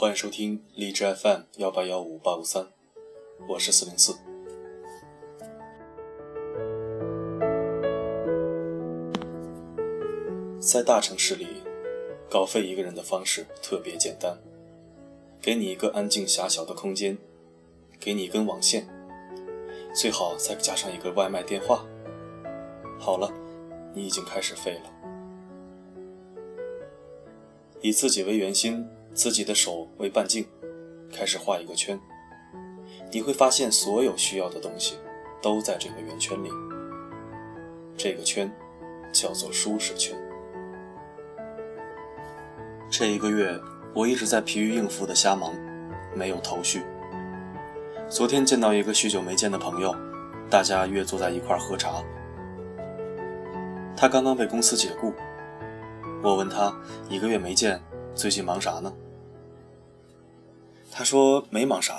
欢迎收听荔枝 FM 幺八幺五八五三，我是四零四。在大城市里，稿费一个人的方式特别简单，给你一个安静狭小的空间，给你一根网线，最好再加上一个外卖电话。好了，你已经开始废了。以自己为圆心，自己的手为半径，开始画一个圈。你会发现，所有需要的东西都在这个圆圈里。这个圈叫做舒适圈。这一个月，我一直在疲于应付的瞎忙，没有头绪。昨天见到一个许久没见的朋友，大家约坐在一块喝茶。他刚刚被公司解雇。我问他一个月没见，最近忙啥呢？他说没忙啥，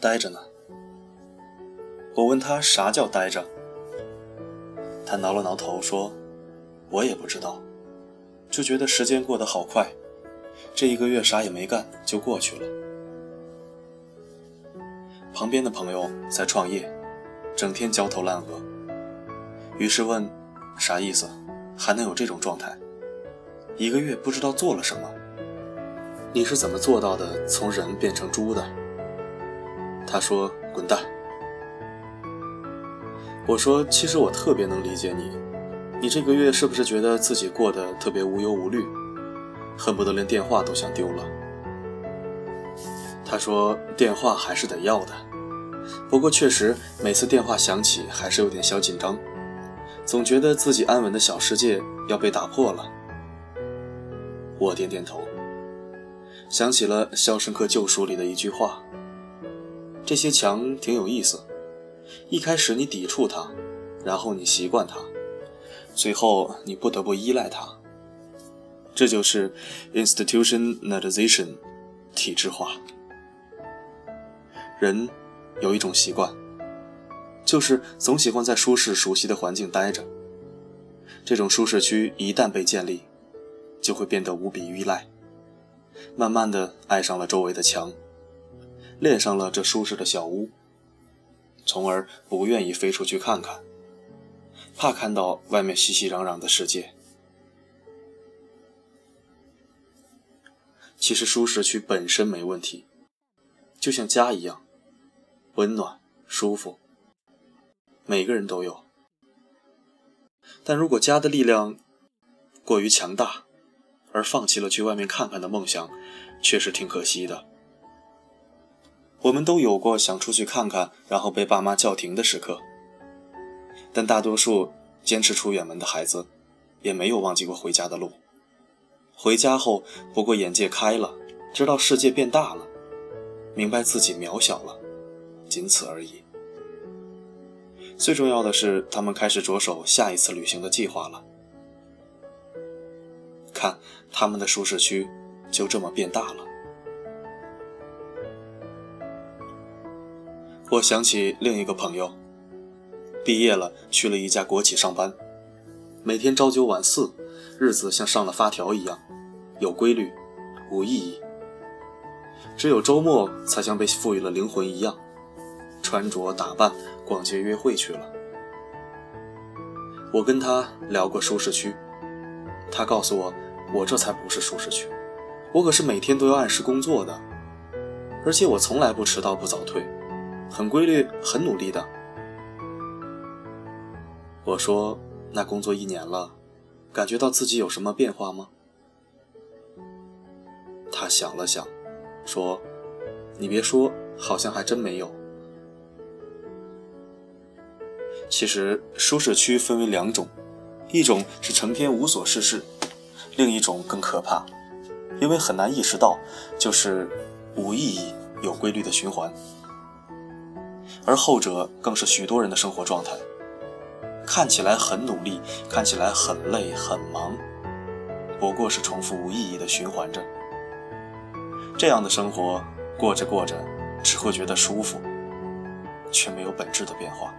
待着呢。我问他啥叫待着？他挠了挠头说：“我也不知道，就觉得时间过得好快，这一个月啥也没干就过去了。”旁边的朋友在创业，整天焦头烂额，于是问：“啥意思？还能有这种状态？”一个月不知道做了什么，你是怎么做到的？从人变成猪的？他说：“滚蛋。”我说：“其实我特别能理解你，你这个月是不是觉得自己过得特别无忧无虑，恨不得连电话都想丢了？”他说：“电话还是得要的，不过确实每次电话响起还是有点小紧张，总觉得自己安稳的小世界要被打破了。”我点点头，想起了《肖申克救赎》里的一句话：“这些墙挺有意思，一开始你抵触它，然后你习惯它，最后你不得不依赖它。这就是 institutionalization，体制化。人有一种习惯，就是总喜欢在舒适熟悉的环境待着。这种舒适区一旦被建立，就会变得无比依赖，慢慢的爱上了周围的墙，恋上了这舒适的小屋，从而不愿意飞出去看看，怕看到外面熙熙攘攘的世界。其实舒适区本身没问题，就像家一样，温暖舒服，每个人都有。但如果家的力量过于强大，而放弃了去外面看看的梦想，确实挺可惜的。我们都有过想出去看看，然后被爸妈叫停的时刻。但大多数坚持出远门的孩子，也没有忘记过回家的路。回家后，不过眼界开了，知道世界变大了，明白自己渺小了，仅此而已。最重要的是，他们开始着手下一次旅行的计划了。看，他们的舒适区就这么变大了。我想起另一个朋友，毕业了，去了一家国企上班，每天朝九晚四，日子像上了发条一样，有规律，无意义。只有周末才像被赋予了灵魂一样，穿着打扮、逛街、约会去了。我跟他聊过舒适区，他告诉我。我这才不是舒适区，我可是每天都要按时工作的，而且我从来不迟到不早退，很规律很努力的。我说，那工作一年了，感觉到自己有什么变化吗？他想了想，说：“你别说，好像还真没有。其实舒适区分为两种，一种是成天无所事事。”另一种更可怕，因为很难意识到，就是无意义、有规律的循环。而后者更是许多人的生活状态，看起来很努力，看起来很累很忙，不过是重复无意义的循环着。这样的生活过着过着，只会觉得舒服，却没有本质的变化。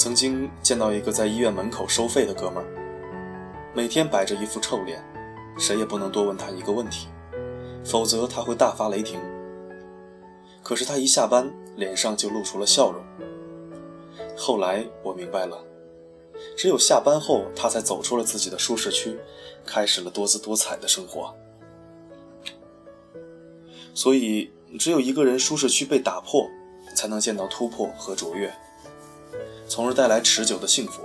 曾经见到一个在医院门口收费的哥们儿，每天摆着一副臭脸，谁也不能多问他一个问题，否则他会大发雷霆。可是他一下班，脸上就露出了笑容。后来我明白了，只有下班后，他才走出了自己的舒适区，开始了多姿多彩的生活。所以，只有一个人舒适区被打破，才能见到突破和卓越，从而带来持久的幸福。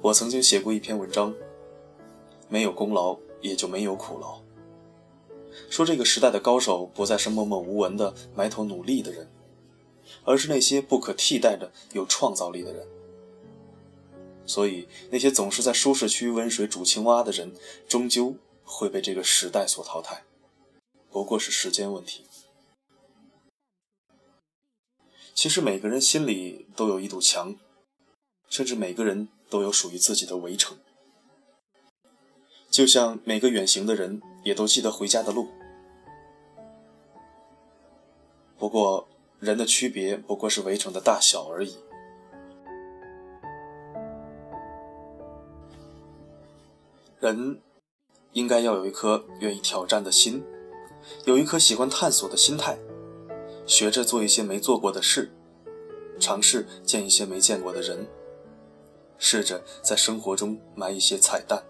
我曾经写过一篇文章，没有功劳，也就没有苦劳。说这个时代的高手不再是默默无闻的埋头努力的人，而是那些不可替代的有创造力的人。所以，那些总是在舒适区温水煮青蛙的人，终究会被这个时代所淘汰，不过是时间问题。其实每个人心里都有一堵墙，甚至每个人都有属于自己的围城。就像每个远行的人也都记得回家的路，不过人的区别不过是围城的大小而已。人应该要有一颗愿意挑战的心，有一颗喜欢探索的心态，学着做一些没做过的事，尝试见一些没见过的人，试着在生活中埋一些彩蛋。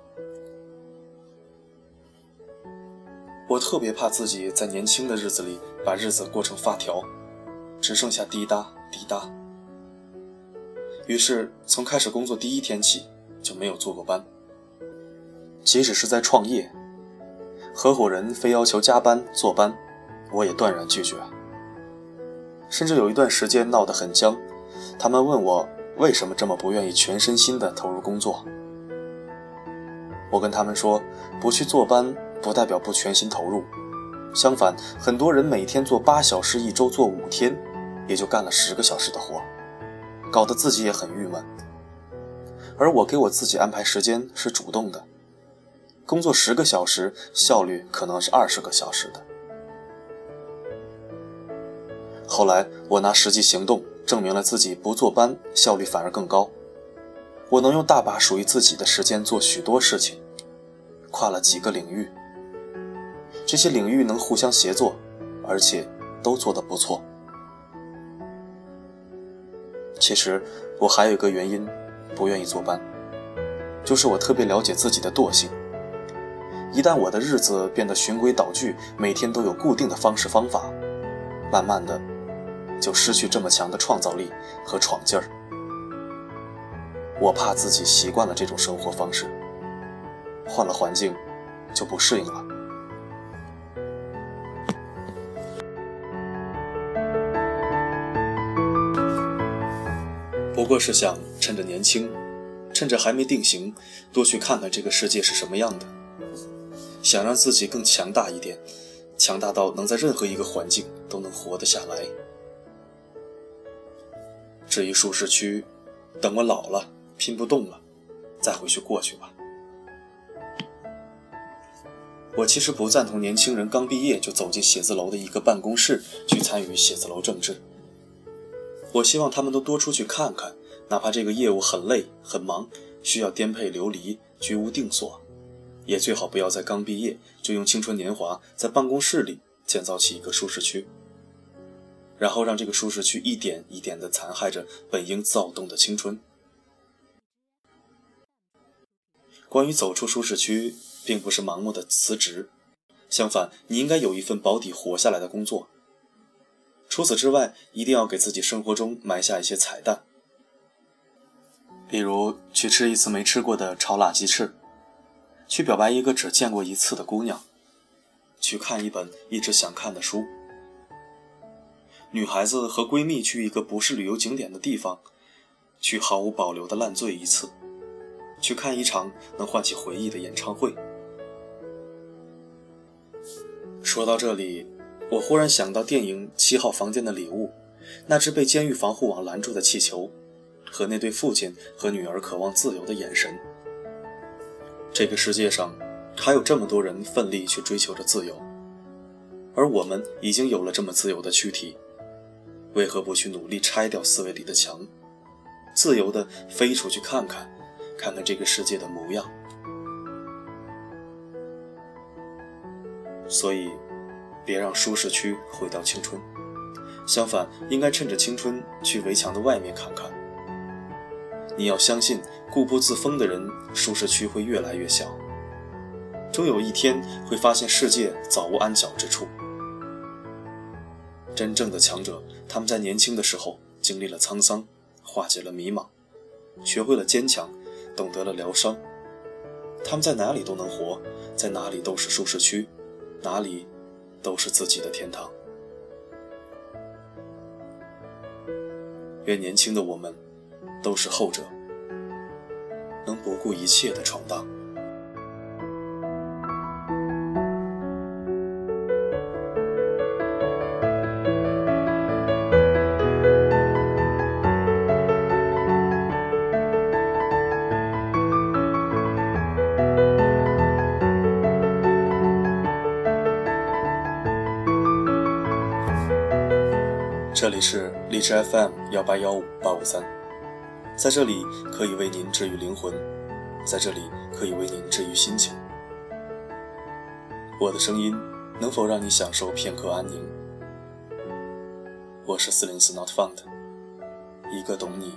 我特别怕自己在年轻的日子里把日子过成发条，只剩下滴答滴答。于是从开始工作第一天起就没有做过班。即使是在创业，合伙人非要求加班坐班，我也断然拒绝。甚至有一段时间闹得很僵，他们问我为什么这么不愿意全身心的投入工作。我跟他们说，不去坐班。不代表不全心投入，相反，很多人每天做八小时，一周做五天，也就干了十个小时的活，搞得自己也很郁闷。而我给我自己安排时间是主动的，工作十个小时，效率可能是二十个小时的。后来我拿实际行动证明了自己不坐班，效率反而更高，我能用大把属于自己的时间做许多事情，跨了几个领域。这些领域能互相协作，而且都做得不错。其实我还有一个原因，不愿意坐班，就是我特别了解自己的惰性。一旦我的日子变得循规蹈矩，每天都有固定的方式方法，慢慢的就失去这么强的创造力和闯劲儿。我怕自己习惯了这种生活方式，换了环境就不适应了。不过是想趁着年轻，趁着还没定型，多去看看这个世界是什么样的，想让自己更强大一点，强大到能在任何一个环境都能活得下来。至于舒适区，等我老了拼不动了，再回去过去吧。我其实不赞同年轻人刚毕业就走进写字楼的一个办公室去参与写字楼政治。我希望他们都多出去看看，哪怕这个业务很累很忙，需要颠沛流离、居无定所，也最好不要在刚毕业就用青春年华在办公室里建造起一个舒适区，然后让这个舒适区一点一点地残害着本应躁动的青春。关于走出舒适区，并不是盲目的辞职，相反，你应该有一份保底活下来的工作。除此之外，一定要给自己生活中埋下一些彩蛋，比如去吃一次没吃过的炒辣鸡翅，去表白一个只见过一次的姑娘，去看一本一直想看的书。女孩子和闺蜜去一个不是旅游景点的地方，去毫无保留的烂醉一次，去看一场能唤起回忆的演唱会。说到这里。我忽然想到电影《七号房间的礼物》，那只被监狱防护网拦住的气球，和那对父亲和女儿渴望自由的眼神。这个世界上还有这么多人奋力去追求着自由，而我们已经有了这么自由的躯体，为何不去努力拆掉思维里的墙，自由地飞出去看看，看看这个世界的模样？所以，别让舒适区毁掉青春。相反，应该趁着青春去围墙的外面看看。你要相信，固步自封的人，舒适区会越来越小。终有一天，会发现世界早无安脚之处。真正的强者，他们在年轻的时候经历了沧桑，化解了迷茫，学会了坚强，懂得了疗伤。他们在哪里都能活，在哪里都是舒适区，哪里都是自己的天堂。愿年轻的我们都是后者，能不顾一切的闯荡。这里是荔枝 FM 幺八幺五八五三，在这里可以为您治愈灵魂，在这里可以为您治愈心情。我的声音能否让你享受片刻安宁？我是四零四 Not Found，一个懂你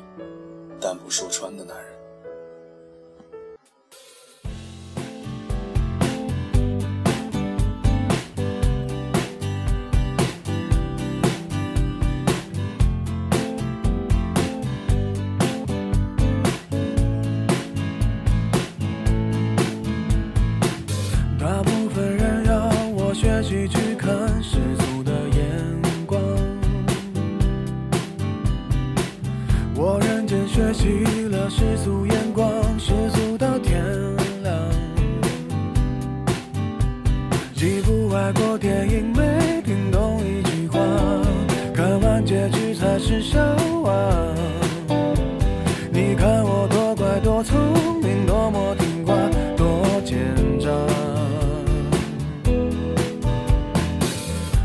但不说穿的男人。看过电影没听懂一句话看完结局才是笑话你看我多乖多聪明多么听话多奸诈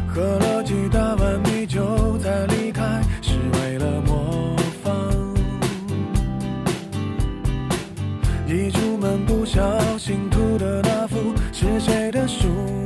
喝了几大碗米酒再离开是为了模仿一出门不小心吐的那幅是谁的书？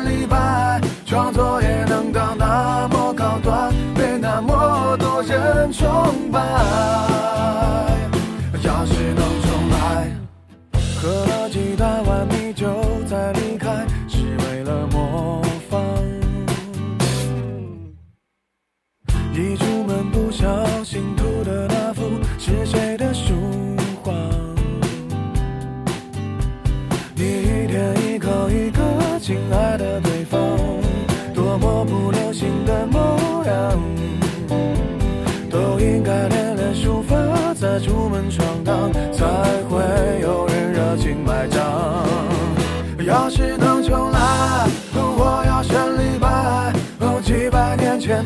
一出门不小心吐的